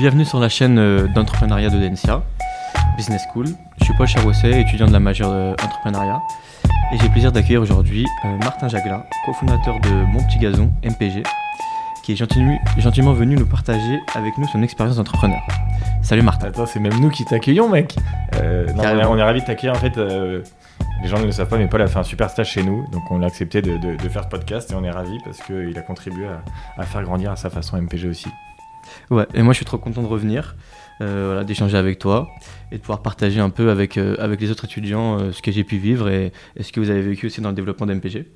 bienvenue sur la chaîne euh, d'entrepreneuriat de Densia, Business School. Je suis Paul Charosset, étudiant de la majeure d'entrepreneuriat. Et j'ai le plaisir d'accueillir aujourd'hui euh, Martin Jagla, cofondateur de Mon Petit Gazon, MPG, qui est gentiment, gentiment venu nous partager avec nous son expérience d'entrepreneur. Salut Martin. Attends, c'est même nous qui t'accueillons, mec. Euh, non, on, est, on est ravis de t'accueillir. En fait, euh, les gens ne le savent pas, mais Paul a fait un super stage chez nous. Donc, on a accepté de, de- de faire ce podcast et on est ravis parce qu'il a contribué à, à faire grandir à sa façon MPG aussi. Ouais, et moi je suis trop content de revenir, euh, voilà, d'échanger avec toi et de pouvoir partager un peu avec, euh, avec les autres étudiants euh, ce que j'ai pu vivre et, et ce que vous avez vécu aussi dans le développement d'MPG.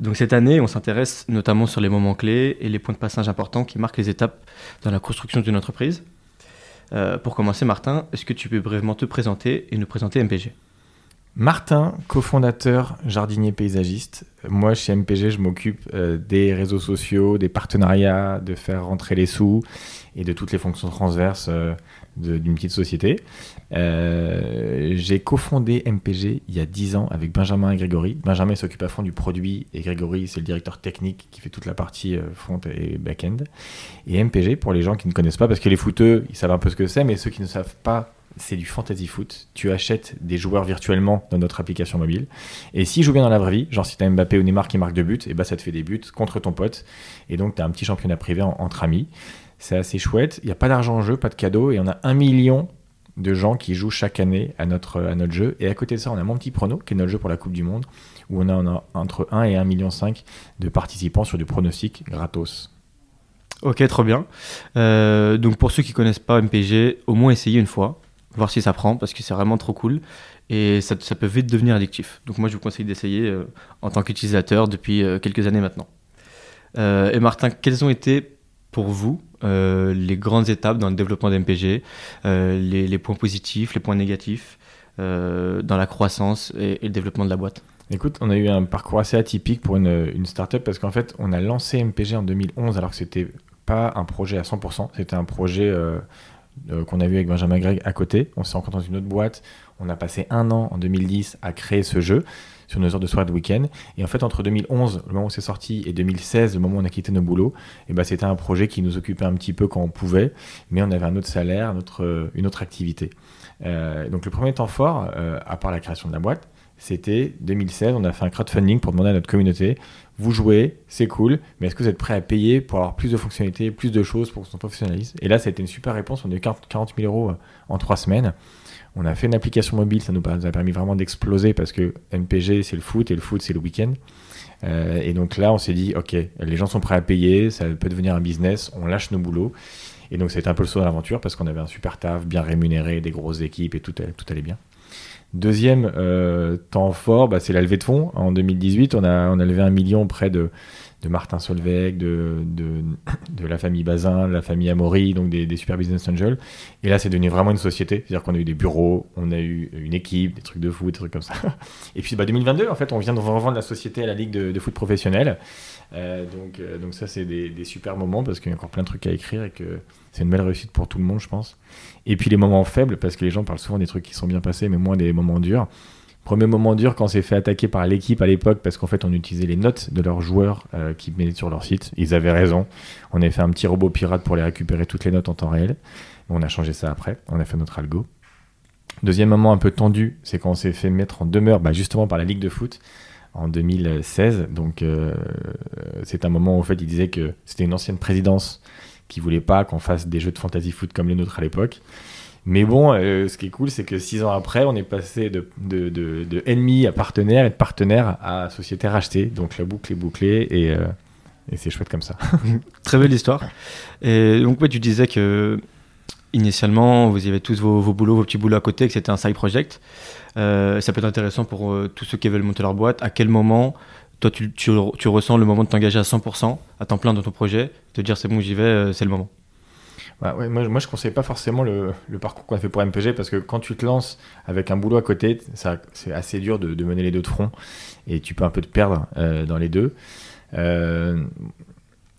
Donc cette année, on s'intéresse notamment sur les moments clés et les points de passage importants qui marquent les étapes dans la construction d'une entreprise. Pour commencer, Martin, est-ce que tu peux brièvement te présenter et nous présenter MPG Martin, cofondateur, jardinier paysagiste. Moi, chez MPG, je m'occupe euh, des réseaux sociaux, des partenariats, de faire rentrer les sous et de toutes les fonctions transverses euh, d'une petite société. Euh, J'ai cofondé MPG il y a 10 ans avec Benjamin et Grégory. Benjamin s'occupe à fond du produit et Grégory, c'est le directeur technique qui fait toute la partie front et back-end. Et MPG, pour les gens qui ne connaissent pas, parce que les footeux, ils savent un peu ce que c'est, mais ceux qui ne savent pas, c'est du fantasy foot. Tu achètes des joueurs virtuellement dans notre application mobile. Et s'ils jouent bien dans la vraie vie, genre si tu as Mbappé ou Neymar qui marquent deux buts, et bah ça te fait des buts contre ton pote. Et donc tu un petit championnat privé en- entre amis. C'est assez chouette. Il n'y a pas d'argent en jeu, pas de cadeau. Et on a un million de gens qui jouent chaque année à notre, jeu. Et à côté de ça, on a mon petit prono, qui est notre jeu pour la Coupe du Monde, où on a, a entre 1 et 1,5 million de participants sur du pronostic gratos. Ok, trop bien. Euh, donc pour ceux qui connaissent pas MPG, au moins essayez une fois, voir si ça prend, parce que c'est vraiment trop cool et ça, peut vite devenir addictif. Donc moi je vous conseille d'essayer euh, en tant qu'utilisateur depuis euh, quelques années maintenant. Euh, et Martin, quelles ont été pour vous les grandes étapes dans le développement d'MPG, les, points positifs, les points négatifs dans la croissance et, le développement de la boîte? Écoute, on a eu un parcours assez atypique pour une, startup parce qu'en fait, on a lancé MPG en 2011 alors que c'était pas un projet à 100%, c'était un projet euh, qu'on a vu avec Benjamin Gregg à côté. On s'est rencontré dans une autre boîte. On a passé un an en 2010 à créer ce jeu sur nos heures de soirée de week-end. Et en fait, entre 2011, le moment où c'est sorti, et 2016, le moment où on a quitté nos boulots, et ben, c'était un projet qui nous occupait un petit peu quand on pouvait, mais on avait un autre salaire, euh, une autre activité. Euh, donc le premier temps fort, à part la création de la boîte, c'était 2016, on a fait un crowdfunding pour demander à notre communauté, vous jouez, c'est cool, mais est-ce que vous êtes prêt à payer pour avoir plus de fonctionnalités, plus de choses pour qu'on se professionnalise? Et là, ça a été une super réponse, on a eu 40 40 000 euros euh, en trois semaines. On a fait une application mobile, ça nous a permis vraiment d'exploser parce que MPG, c'est le foot et le foot, c'est le week-end. Euh, et donc là, on s'est dit, OK, les gens sont prêts à payer, ça peut devenir un business, on lâche nos boulots. Et donc, c'était un peu le saut dans l'aventure parce qu'on avait un super taf, bien rémunéré, des grosses équipes et tout allait bien. Deuxième euh, temps fort, bah, c'est la levée de fonds. En 2018, on a, on a levé un million auprès de, de Martin Solveig, de, de, de la famille Bazin, la famille Amaury, donc des, des super business angels. Et là, c'est devenu vraiment une société. C'est-à-dire qu'on a eu des bureaux, on a eu une équipe, des trucs de foot, des trucs comme ça. Et puis bah, 2022, en fait, on vient de revendre la société à la Ligue de, de foot professionnel. Euh, donc, euh, donc ça, c'est des, des super moments parce qu'il y a encore plein de trucs à écrire et que c'est une belle réussite pour tout le monde, je pense. Et puis les moments faibles, parce que les gens parlent souvent des trucs qui sont bien passés, mais moins des moments durs. Premier moment dur quand on s'est fait attaquer par l'équipe à l'époque, parce qu'en fait on utilisait les notes de leurs joueurs euh, qui mettaient sur leur site. Ils avaient raison. On avait fait un petit robot pirate pour les récupérer toutes les notes en temps réel. On a changé ça après. On a fait notre algo. Deuxième moment un peu tendu, c'est quand on s'est fait mettre en demeure, bah, justement par la Ligue de foot en 2016. Donc euh, c'est un moment où en fait ils disaient que c'était une ancienne présidence qui voulait pas qu'on fasse des jeux de fantasy foot comme les nôtres à l'époque. Mais bon, euh, ce qui est cool, c'est que six ans après, on est passé de, de, ennemi à partenaire et de partenaire à société rachetée. Donc la boucle est bouclée et, euh, c'est chouette comme ça. Très belle histoire. Et donc, tu disais que initialement, vous avez tous vos, vos boulots, vos petits boulots à côté, que c'était un side project. Euh, ça peut être intéressant pour tous ceux qui veulent monter leur boîte. À quel moment, toi, tu, ressens le moment de t'engager à 100%, à temps plein dans ton projet, te dire c'est bon, j'y vais, c'est le moment? Ouais, moi, moi, je conseille pas forcément le, parcours qu'on a fait pour MPG parce que quand tu te lances avec un boulot à côté, c'est assez dur de, mener les deux de front et tu peux un peu te perdre euh, dans les deux. Euh,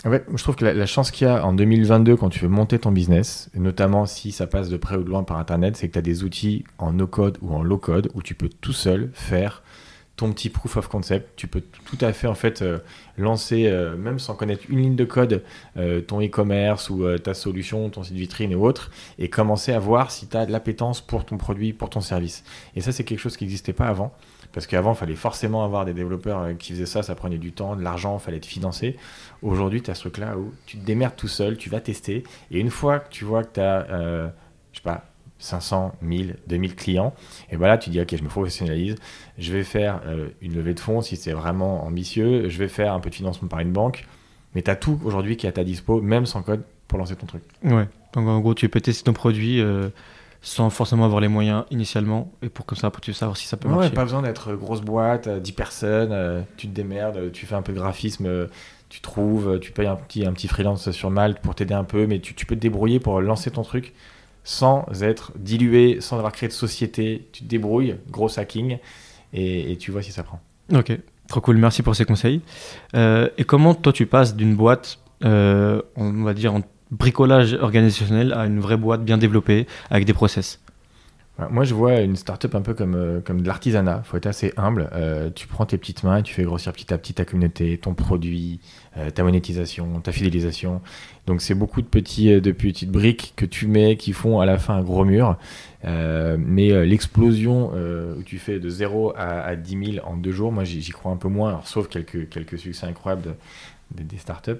je trouve que la, la chance qu'il y a en 2022 quand tu veux monter ton business, notamment si ça passe de près ou de loin par Internet, c'est que tu as des outils en no-code ou en low-code où tu peux tout seul faire petit proof of concept. Tu peux tout à fait en fait euh, lancer, euh, même sans connaître une ligne de code, euh, ton e-commerce ou ta solution, ton site vitrine et autres, et commencer à voir si tu as de l'appétence pour ton produit, pour ton service. Et ça, c'est quelque chose qui n'existait pas avant. Parce qu'avant, il fallait forcément avoir des développeurs qui faisaient ça, ça prenait du temps, de l'argent, fallait te financer. Aujourd'hui, tu as ce truc-là où tu te démerdes tout seul, tu vas tester, et une fois que tu vois que tu as, je sais pas, 500, 1000, 2000 clients. Et voilà, tu dis, OK, je me professionnalise, je vais faire euh, une levée de fonds si c'est vraiment ambitieux, je vais faire un peu de financement par une banque. Mais tu as tout aujourd'hui qui est à ta dispo, même sans code, pour lancer ton truc. Ouais, donc en gros, tu peux tester ton produit euh, sans forcément avoir les moyens initialement, et pour comme ça, pour tu savoir si ça peut marcher. Ouais, pas besoin d'être grosse boîte, 10 personnes, euh, tu te démerdes, tu fais un peu de graphisme tu trouves, tu payes un petit, un petit freelance sur Malte pour t'aider un peu, mais tu, tu, peux te débrouiller pour lancer ton truc sans être dilué, sans avoir créé de société. Tu te débrouilles, gros hacking, et, tu vois si ça prend. Ok, trop cool, merci pour ces conseils. Euh, et comment toi tu passes d'une boîte, euh, on va dire en bricolage organisationnel, à une vraie boîte bien développée, avec des process? Moi, je vois une startup un peu comme, euh, comme de l'artisanat. Il faut être assez humble. Euh, tu prends tes petites mains et tu fais grossir petit à petit ta communauté, ton produit, euh, ta monétisation, ta fidélisation. Donc, c'est beaucoup de, petits, de petites briques que tu mets qui font à la fin un gros mur. mais l'explosion où tu fais de 0 à, à 10 000 en deux jours, moi, j'y crois un peu moins, sauf quelques, quelques succès incroyables de, des startups.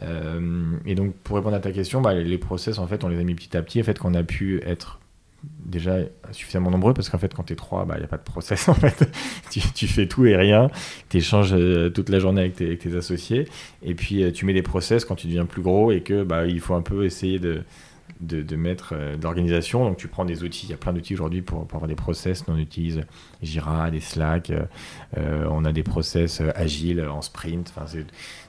et donc, pour répondre à ta question, bah, les process, en fait, on les a mis petit à petit. En fait, qu'on a pu être déjà suffisamment nombreux parce qu'en fait quand tu es trois il n'y a pas de process en fait. Tu, fais tout et rien. Tu échanges euh, toute la journée avec tes, associés. Et puis euh, tu mets des process quand tu deviens plus gros et que bah, il faut un peu essayer de, de, mettre euh, l'organisation donc tu prends des outils il y a plein d'outils aujourd'hui pour, avoir des process on utilise Jira des Slack on a des process agiles en sprint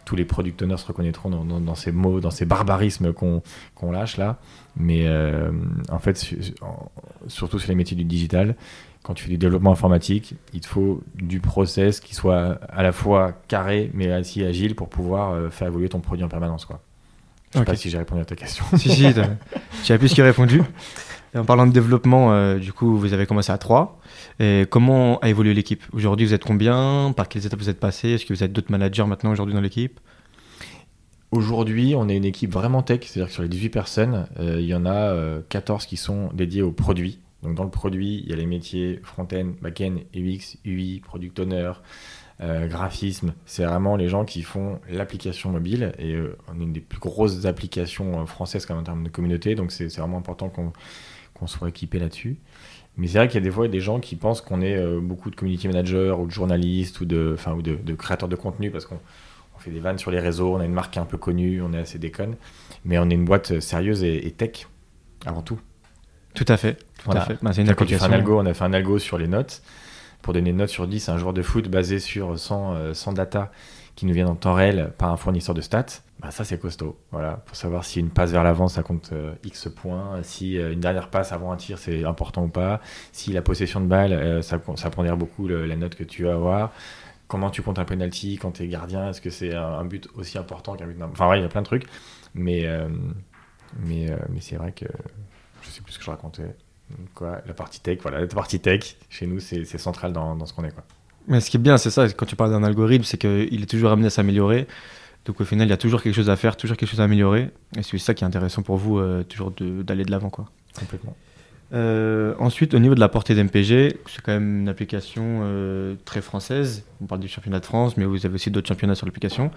tous les product owners se reconnaîtront dans, ces mots dans ces barbarismes qu'on lâche là mais euh, en fait, surtout sur les métiers du digital, quand tu fais du développement informatique, il te faut du process qui soit à la fois carré mais aussi agile pour pouvoir euh, faire évoluer ton produit en permanence. Quoi. Je ne sais pas si j'ai répondu à ta question. si, si, tu as plus que répondu. en parlant de développement, euh, du coup, vous avez commencé à 3. Et comment a évolué l'équipe? Aujourd'hui, vous êtes combien? Par quelles étapes vous êtes passé? Est-ce que vous êtes d'autres managers maintenant aujourd'hui dans l'équipe? Aujourd'hui, on est une équipe vraiment tech, c'est-à-dire que sur les 18 personnes, euh, il y en a 14 euh, qui sont dédiés au produit. Donc dans le produit, il y a les métiers front-end, back-end, UX, UI, product owner, euh, graphisme. C'est vraiment les gens qui font l'application mobile et on est une des plus grosses applications françaises quand même en termes de communauté, donc c'est vraiment important qu'on soit équipé là-dessus. Mais c'est vrai qu'il y a des fois des gens qui pensent qu'on est beaucoup de community managers ou de journalistes ou de, ou de, de créateurs de contenu parce qu'on on fait des vannes sur les réseaux, on a une marque un peu connue, on est assez déconne, mais on est une boîte sérieuse et, tech avant tout. Tout à fait. Tout à fait. Bah, c'est une application. On a fait un algo sur les notes pour donner une note sur 10 à un joueur de foot basé sur 100, euh, data qui nous viennent en temps réel par un fournisseur de stats. Bah, ça, c'est costaud. Voilà, pour savoir si une passe vers l'avant, ça compte euh, X points, si euh, une dernière passe avant un tir, c'est important ou pas, si la possession de balle, ça, ça prendrait beaucoup la note que tu vas avoir comment tu comptes un penalty quand tu es gardien? Est-ce que c'est un, but aussi important qu'un but Enfin, ouais, il y a plein de trucs. Mais, euh, mais, euh, mais c'est vrai que je sais plus ce que je racontais. Quoi, la partie tech, voilà, la partie tech, chez nous, c'est central dans, dans ce qu'on est. Quoi. Mais ce qui est bien, c'est ça, quand tu parles d'un algorithme, c'est qu'il est toujours amené à s'améliorer. Donc au final, il y a toujours quelque chose à faire, toujours quelque chose à améliorer. Et c'est ça qui est intéressant pour vous, euh, toujours d'aller de l'avant. Complètement. Euh, ensuite, au niveau de la portée d'MPG, c'est quand même une application euh, très française. On parle du championnat de France, mais vous avez aussi d'autres championnats sur l'application.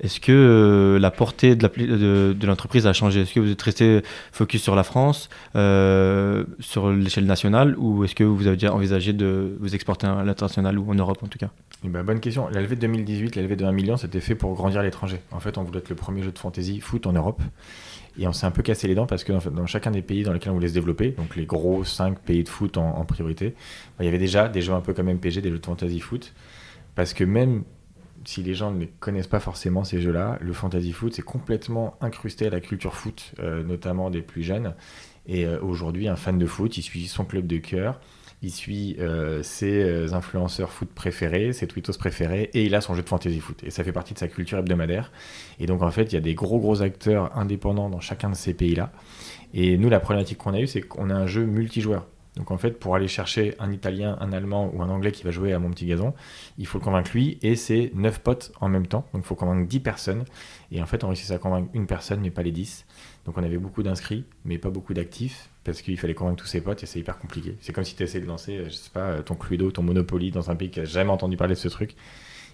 Est-ce que euh, la portée de l'entreprise a changé? Est-ce que vous êtes resté focus sur la France, sur l'échelle nationale, ou est-ce que vous avez déjà envisagé de vous exporter à l'international ou en Europe en tout cas? Eh ben, Bonne question. La levée de 2018, la levée de 1 million, c'était fait pour grandir à l'étranger. En fait, on voulait être le premier jeu de fantasy foot en Europe. Et on s'est un peu cassé les dents parce que dans chacun des pays dans lesquels on voulait se développer, donc les gros 5 pays de foot en, priorité, bah, il y avait déjà des jeux un peu comme MPG, des jeux de fantasy foot. Parce que même si les gens ne connaissent pas forcément ces jeux-là, le fantasy foot, c'est complètement incrusté à la culture foot, euh, notamment des plus jeunes. Et euh, aujourd'hui, un fan de foot, il suit son club de cœur, il suit euh, ses euh, influenceurs foot préférés, ses tweetos préférés, et il a son jeu de fantasy foot. Et ça fait partie de sa culture hebdomadaire. Et donc en fait, il y a des gros gros acteurs indépendants dans chacun de ces pays-là. Et nous, la problématique qu'on a eue, c'est qu'on a un jeu multijoueur. Donc en fait, pour aller chercher un Italien, un Allemand ou un Anglais qui va jouer à mon petit gazon, il faut le convaincre lui et c'est 9 potes en même temps. Donc il faut convaincre 10 personnes. Et en fait, on réussit à convaincre une personne, mais pas les 10. Donc on avait beaucoup d'inscrits, mais pas beaucoup d'actifs, parce qu'il fallait convaincre tous ses potes et c'est hyper compliqué. C'est comme si tu essayais de lancer, euh, je sais pas, euh, ton Cluedo, ton Monopoly dans un pays qui a jamais entendu parler de ce truc.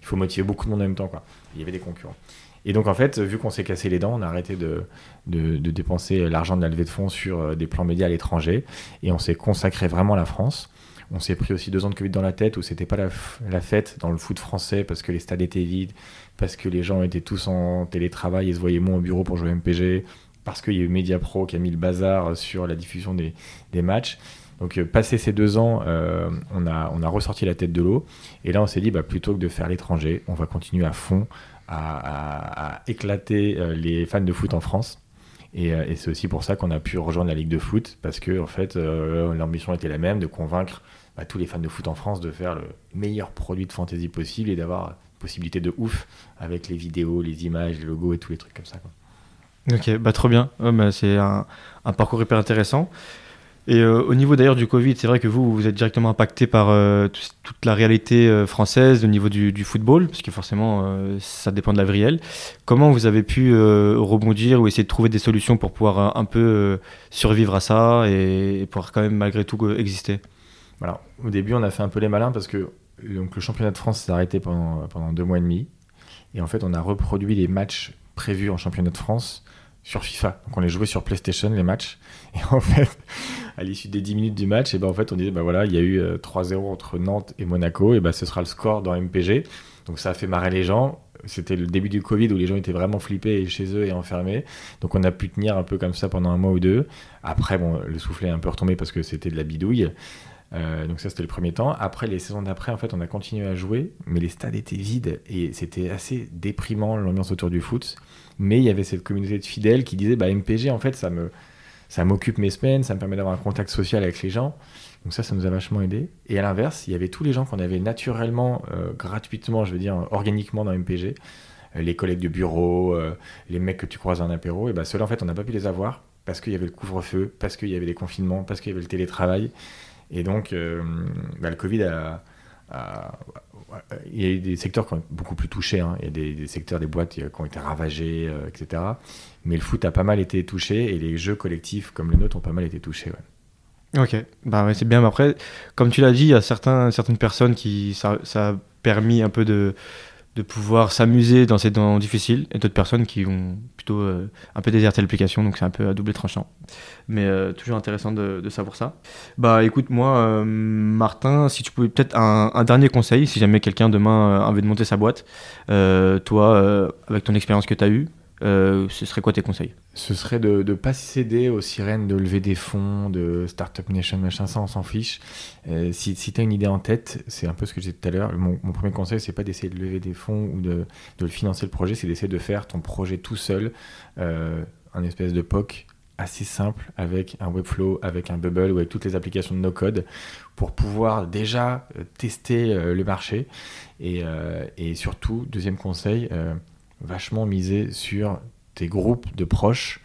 Il faut motiver beaucoup de monde en même temps. Quoi. Il y avait des concurrents. Et donc, en fait, vu qu'on s'est cassé les dents, on a arrêté de, de, dépenser l'argent de la levée de fonds sur euh, des plans médias à l'étranger et on s'est consacré vraiment à la France. On s'est pris aussi deux ans de Covid dans la tête où c'était pas la, la, fête dans le foot français parce que les stades étaient vides, parce que les gens étaient tous en télétravail et se voyaient moins au bureau pour jouer MPG, parce qu'il y a eu Mediapro qui a mis le bazar sur la diffusion des, matchs. Donc, euh, passé ces deux ans, euh, on, a, ressorti la tête de l'eau. Et là, on s'est dit, bah, plutôt que de faire l'étranger, on va continuer à fond à, éclater euh, les fans de foot en France. Euh, et, c'est aussi pour ça qu'on a pu rejoindre la Ligue de foot, parce que fait, euh, l'ambition était la même, de convaincre bah, tous les fans de foot en France de faire le meilleur produit de fantasy possible et d'avoir possibilité de ouf avec les vidéos, les images, les logos et tous les trucs comme ça. Ok, bah trop bien. bah, c'est un, parcours hyper intéressant. Et euh, au niveau d'ailleurs du Covid, c'est vrai que vous, vous êtes directement impacté par euh, toute la réalité euh, française au niveau du, football, parce que forcément, ça dépend de la réelle. Comment vous avez pu rebondir ou essayer de trouver des solutions pour pouvoir un peu survivre à ça et, pouvoir quand même malgré tout exister? Voilà. Au début, on a fait un peu les malins parce que donc, le championnat de France s'est arrêté pendant, pendant deux mois et demi. Et en fait, on a reproduit les matchs prévus en championnat de France sur FIFA. Donc on les jouait sur PlayStation, les matchs. Et en fait, à l'issue des 10 minutes du match, et ben en fait, on disait, bah voilà, il y a eu 3-0 euh, entre Nantes et Monaco, et ben ce sera le score dans MPG. Donc ça a fait marrer les gens. C'était le début du Covid où les gens étaient vraiment flippés chez eux et enfermés. Donc on a pu tenir un peu comme ça pendant un mois ou deux. Après, bon, le soufflet est un peu retombé parce que c'était de la bidouille. Euh, donc ça c'était le premier temps. Après les saisons d'après, en fait, on a continué à jouer, mais les stades étaient vides et c'était assez déprimant l'ambiance autour du foot. Mais il y avait cette communauté de fidèles qui disaient, bah MPG, en fait, ça me ça m'occupe mes semaines, ça me permet d'avoir un contact social avec les gens. Donc ça, ça nous a vachement aidé. Et à l'inverse, il y avait tous les gens qu'on avait naturellement, euh, gratuitement, je veux dire, organiquement dans MPG. Euh, les collègues de bureau, euh, les mecs que tu croises en apéro. Et ben ceux-là, en fait, on n'a pas pu les avoir parce qu'il y avait le couvre-feu, parce qu'il y avait les confinements, parce qu'il y avait le télétravail. Et donc, bah, le Covid a, il y a des secteurs qui ont beaucoup plus touchés. Hein. Il y a des, secteurs, des boîtes qui ont été ravagées, etc. Mais le foot a pas mal été touché et les jeux collectifs comme le nôtre ont pas mal été touchés. Ok, bah c'est bien. Mais après, comme tu l'as dit, il y a certains, certaines personnes qui ça, ça a permis un peu de, de pouvoir s'amuser dans ces temps difficiles et d'autres personnes qui ont plutôt euh, un peu déserté l'application, donc c'est un peu à double tranchant. Mais euh, toujours intéressant de, savoir ça. Bah écoute, moi, euh, Martin, si tu pouvais peut-être un, un, dernier conseil, si jamais quelqu'un demain a envie de monter sa boîte, toi, avec ton expérience que tu as eue, euh, ce serait quoi tes conseils? Ce serait de ne pas céder aux sirènes de lever des fonds, de Startup Nation, machin, ça on s'en fiche. Euh, si si tu as une idée en tête, c'est un peu ce que j'ai dit tout à l'heure, mon, premier conseil c'est pas d'essayer de lever des fonds ou de, financer le projet, c'est d'essayer de faire ton projet tout seul, euh, un espèce de POC assez simple avec un Webflow, avec un Bubble ou avec toutes les applications de no-code pour pouvoir déjà tester le marché. Et, surtout, deuxième conseil, vachement miser sur tes groupes de proches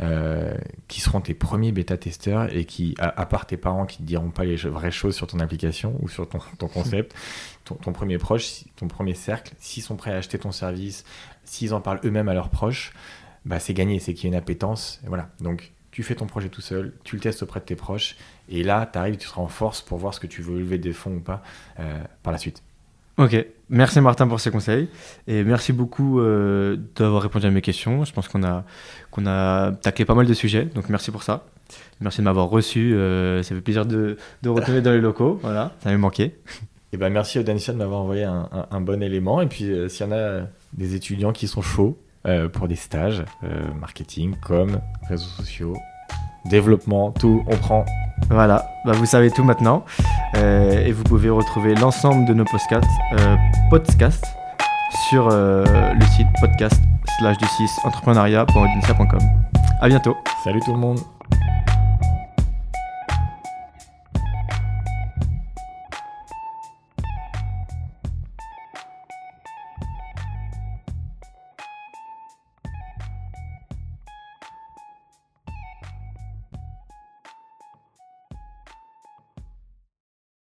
euh, qui seront tes premiers bêta-testeurs et qui, à, part tes parents qui ne diront pas les vraies choses sur ton application ou sur ton, concept, ton, premier proche, ton premier cercle, s'ils sont prêts à acheter ton service, s'ils en parlent eux-mêmes à leurs proches, bah c'est gagné, c'est qu'il y a une appétence. Et voilà. Donc, tu fais ton projet tout seul, tu le testes auprès de tes proches, et là, tu arrives, tu seras en force pour voir ce que tu veux lever des fonds ou pas euh, par la suite. Ok, merci Martin pour ces conseils et merci beaucoup euh, d'avoir répondu à mes questions. Je pense qu'on a, qu'on a taclé pas mal de sujets, donc merci pour ça. Merci de m'avoir reçu, euh, ça fait plaisir de, de retourner dans les locaux, voilà, ça m'avait manqué. Et ben merci Danisha de m'avoir envoyé un, un, bon élément. Et puis euh, s'il y en a des étudiants qui sont chauds pour des stages, marketing, com, réseaux sociaux, développement, tout, on prend. Voilà, bah vous savez tout maintenant. Euh, et vous pouvez retrouver l'ensemble de nos podcasts, euh, podcasts sur euh, le site podcast slash du 6 entrepreneuriat.audencia.com. À bientôt. Salut tout le monde.